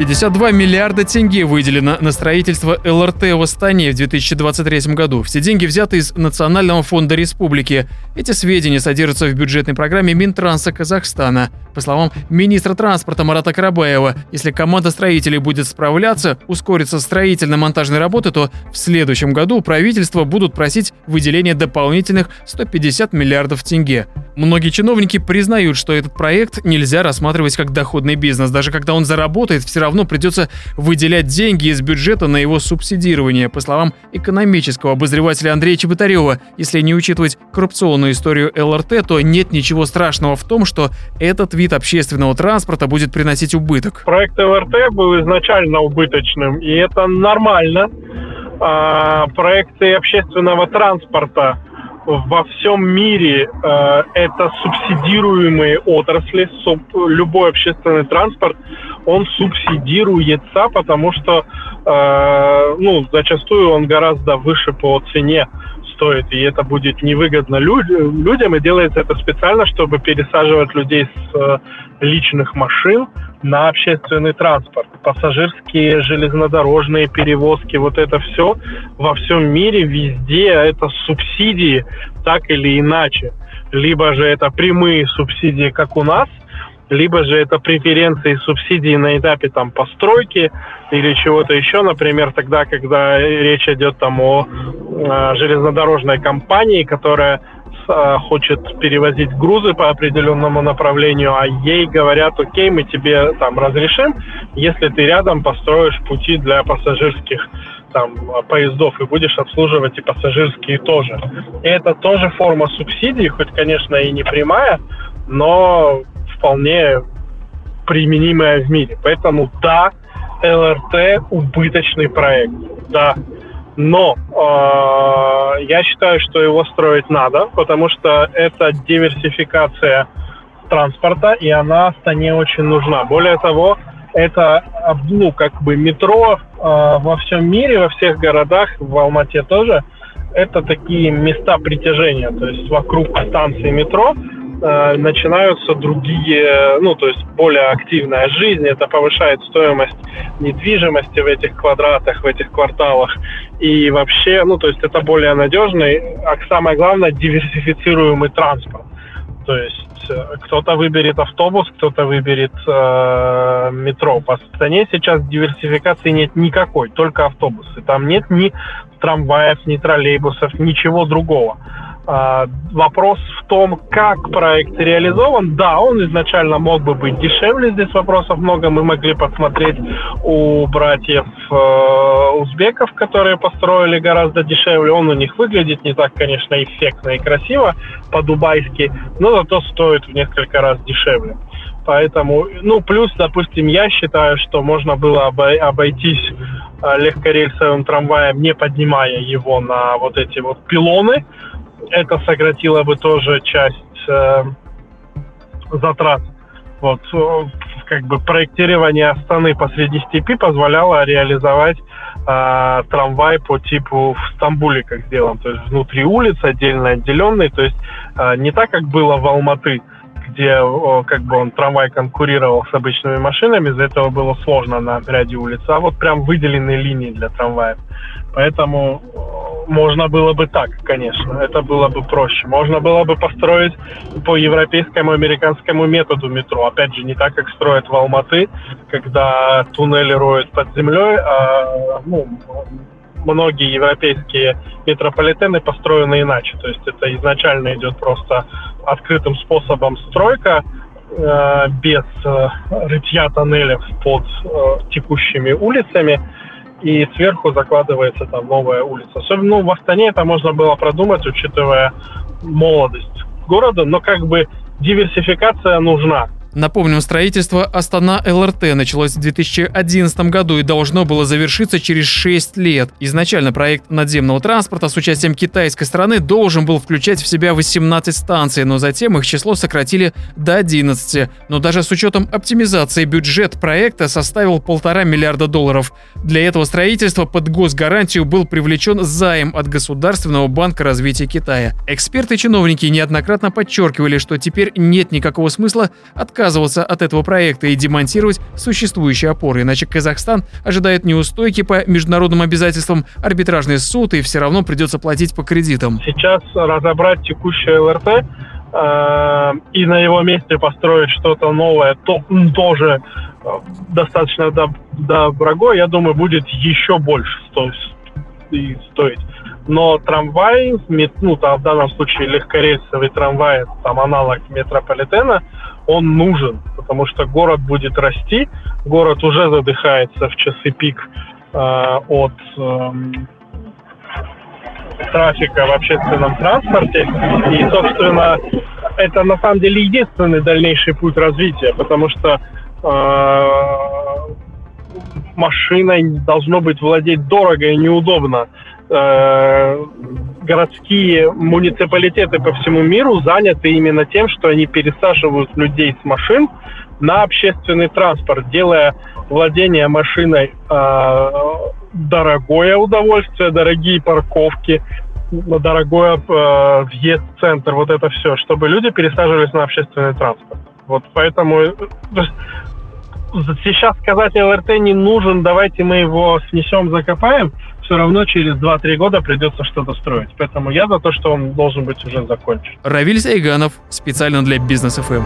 52 миллиарда тенге выделено на строительство ЛРТ в Астане в 2023 году. Все деньги взяты из Национального фонда республики. Эти сведения содержатся в бюджетной программе Минтранса Казахстана. По словам министра транспорта Марата Карабаева, если команда строителей будет справляться, ускорится строительно-монтажные работы, то в следующем году правительство будут просить выделения дополнительных 150 миллиардов тенге. Многие чиновники признают, что этот проект нельзя рассматривать как доходный бизнес. Даже когда он заработает, все равно придется выделять деньги из бюджета на его субсидирование. По словам экономического обозревателя Андрея Чеботарева, если не учитывать коррупционную историю ЛРТ, то нет ничего страшного в том, что этот вид общественного транспорта будет приносить убыток. Проект ЛРТ был изначально убыточным, и это нормально. А, проекты общественного транспорта во всем мире э, это субсидируемые отрасли. Суб, любой общественный транспорт, он субсидируется, потому что э, ну, зачастую он гораздо выше по цене стоит, и это будет невыгодно люд, людям, и делается это специально, чтобы пересаживать людей с э, личных машин на общественный транспорт. Пассажирские железнодорожные перевозки, вот это все во всем мире, везде это субсидии, так или иначе. Либо же это прямые субсидии, как у нас, либо же это преференции субсидии на этапе там постройки или чего-то еще, например, тогда, когда речь идет там о э, железнодорожной компании, которая э, хочет перевозить грузы по определенному направлению, а ей говорят, окей, мы тебе там разрешим, если ты рядом построишь пути для пассажирских там поездов и будешь обслуживать и пассажирские тоже. И это тоже форма субсидий, хоть, конечно, и не прямая, но вполне применимая в мире. Поэтому да, ЛРТ убыточный проект, да. Но э, я считаю, что его строить надо, потому что это диверсификация транспорта, и она стране очень нужна. Более того, это ну, как бы метро э, во всем мире, во всех городах, в Алмате тоже, это такие места притяжения. То есть вокруг станции метро Э, начинаются другие, ну, то есть более активная жизнь, это повышает стоимость недвижимости в этих квадратах, в этих кварталах. И вообще, ну, то есть это более надежный, а самое главное, диверсифицируемый транспорт. То есть э, кто-то выберет автобус, кто-то выберет э, метро. По стране сейчас диверсификации нет никакой, только автобусы. Там нет ни трамваев, ни троллейбусов, ничего другого. А, вопрос в том, как проект реализован. Да, он изначально мог бы быть дешевле, здесь вопросов много. Мы могли посмотреть у братьев э, узбеков, которые построили гораздо дешевле. Он у них выглядит не так, конечно, эффектно и красиво по-дубайски, но зато стоит в несколько раз дешевле. Поэтому, ну, плюс, допустим, я считаю, что можно было обойтись э, легкорельсовым трамваем, не поднимая его на вот эти вот пилоны, это сократило бы тоже часть э, затрат. Вот, э, как бы проектирование Астаны посреди степи позволяло реализовать э, трамвай по типу в Стамбуле, как сделан. То есть внутри улиц отдельно отделенный. То есть э, не так, как было в Алматы, где о, как бы он трамвай конкурировал с обычными машинами, из-за этого было сложно на ряде улиц, а вот прям выделенные линии для трамваев. Поэтому можно было бы так, конечно, это было бы проще. Можно было бы построить по европейскому, американскому методу метро. Опять же, не так, как строят в Алматы, когда туннели роют под землей, а ну, многие европейские метрополитены построены иначе. То есть это изначально идет просто открытым способом стройка, э, без э, рытья тоннелей под э, текущими улицами, и сверху закладывается там новая улица. Особенно ну, в Астане это можно было продумать, учитывая молодость города, но как бы диверсификация нужна. Напомним, строительство Астана ЛРТ началось в 2011 году и должно было завершиться через 6 лет. Изначально проект надземного транспорта с участием китайской стороны должен был включать в себя 18 станций, но затем их число сократили до 11. Но даже с учетом оптимизации бюджет проекта составил полтора миллиарда долларов. Для этого строительства под госгарантию был привлечен займ от Государственного банка развития Китая. Эксперты и чиновники неоднократно подчеркивали, что теперь нет никакого смысла отказываться отказываться от этого проекта и демонтировать существующие опоры, иначе Казахстан ожидает неустойки по международным обязательствам, арбитражный суд, и все равно придется платить по кредитам. Сейчас разобрать текущее ЛРТ э, и на его месте построить что-то новое, то, тоже э, достаточно дорого, я думаю, будет еще больше стоить но трамвай, ну, там, в данном случае легкорельсовый трамвай, там аналог метрополитена, он нужен, потому что город будет расти, город уже задыхается в часы пик э, от э, трафика в общественном транспорте. И, собственно, это на самом деле единственный дальнейший путь развития, потому что э, машиной должно быть владеть дорого и неудобно. Э, городские муниципалитеты по всему миру заняты именно тем, что они пересаживают людей с машин на общественный транспорт, делая владение машиной э, дорогое удовольствие, дорогие парковки, дорогой э, въезд в центр, вот это все, чтобы люди пересаживались на общественный транспорт. Вот поэтому сейчас сказать ЛРТ не нужен, давайте мы его снесем, закопаем – все равно через 2-3 года придется что-то строить. Поэтому я за то, что он должен быть уже закончен. Равиль Сайганов, специально для Бизнес ФМ.